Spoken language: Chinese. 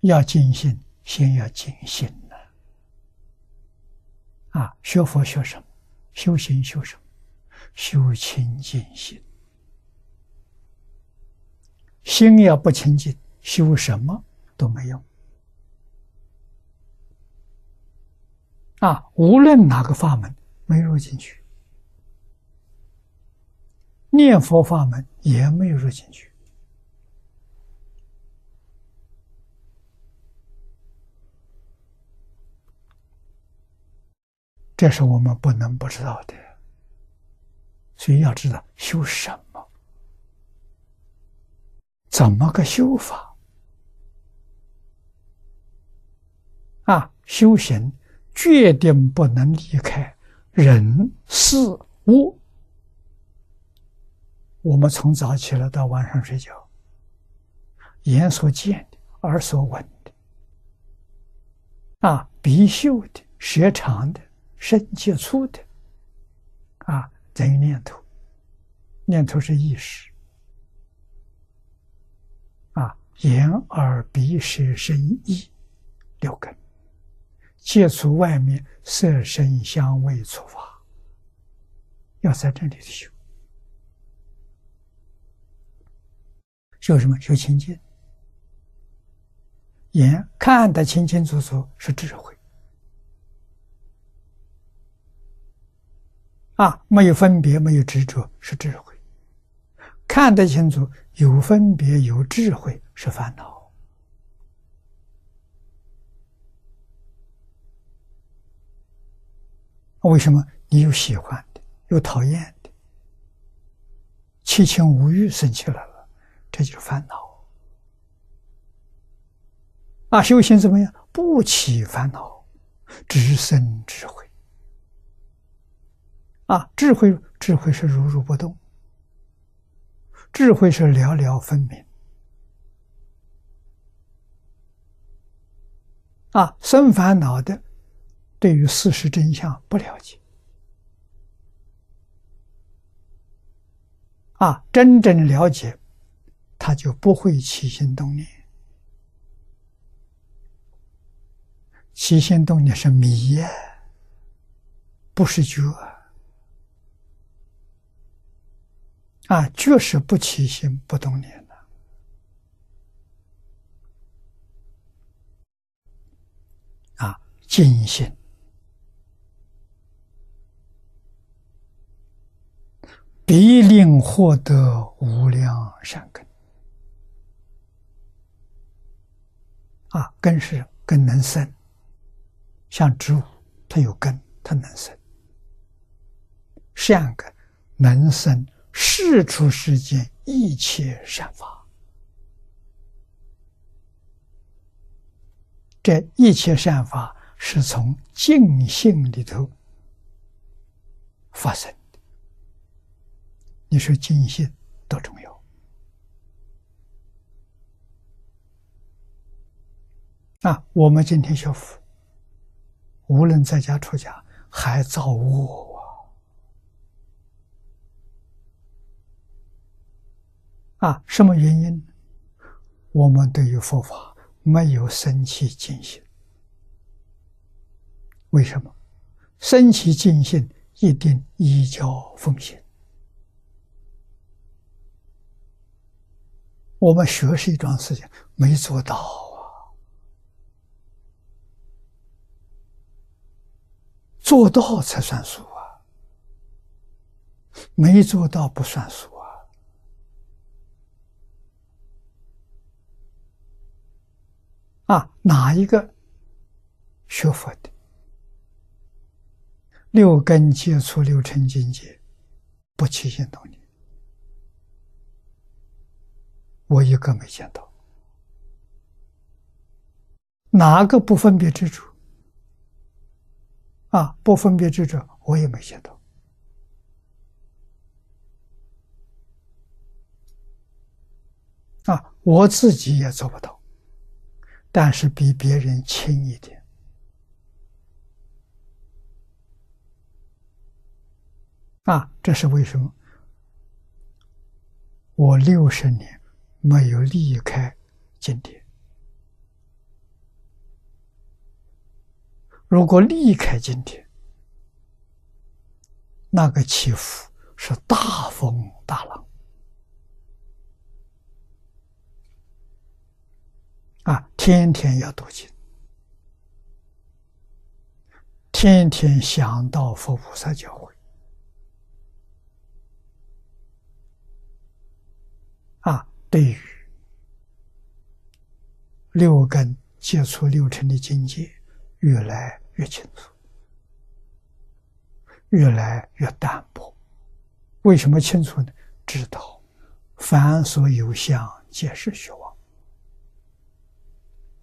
要尽心，先要尽心呐。啊，学佛学什么？修行修什么？修清净心。心要不清净，修什么都没用。啊，无论哪个法门没入进去，念佛法门也没有入进去。这是我们不能不知道的，所以要知道修什么，怎么个修法啊？修行决定不能离开人事物。我们从早起来到晚上睡觉，眼所见的、耳所闻的、啊鼻嗅的、舌尝的。身接触的，啊，等于念头，念头是意识，啊，眼耳鼻舌身意六根，接触外面色声香味触法，要在这里修，修什么？修清净，眼看得清清楚楚是智慧。啊，没有分别，没有执着，是智慧；看得清楚，有分别，有智慧，是烦恼。为什么你有喜欢的，有讨厌的，七情五欲生起来了，这就是烦恼。啊，修行怎么样？不起烦恼，只生智慧。啊，智慧，智慧是如如不动，智慧是了了分明。啊，生烦恼的，对于事实真相不了解。啊，真正了解，他就不会起心动念。起心动念是迷呀，不是觉。啊，就是不起心不动念的。啊，尽心必令获得无量善根。啊，根是根能生，像植物，它有根，它能生。善根能生。世出世间一切善法，这一切善法是从净性里头发生的。你说净性多重要啊！我们今天学佛，无论在家出家，还造恶。啊，什么原因？我们对于佛法没有生起敬心。为什么？生起敬心一定依教奉行。我们学是一桩事情，没做到啊，做到才算数啊，没做到不算数。啊，哪一个学佛的六根接触六尘境界不起心动念？我一个没见到。哪个不分别之处？啊，不分别之处我也没见到。啊，我自己也做不到。但是比别人轻一点。啊这是为什么？我六十年没有离开今天。如果离开今天那个起伏是大风大浪。天天要读经，天天想到佛菩萨教诲啊！对于六根接触六尘的境界，越来越清楚。越来越淡薄，为什么清楚呢？知道，凡所有相，皆是虚妄。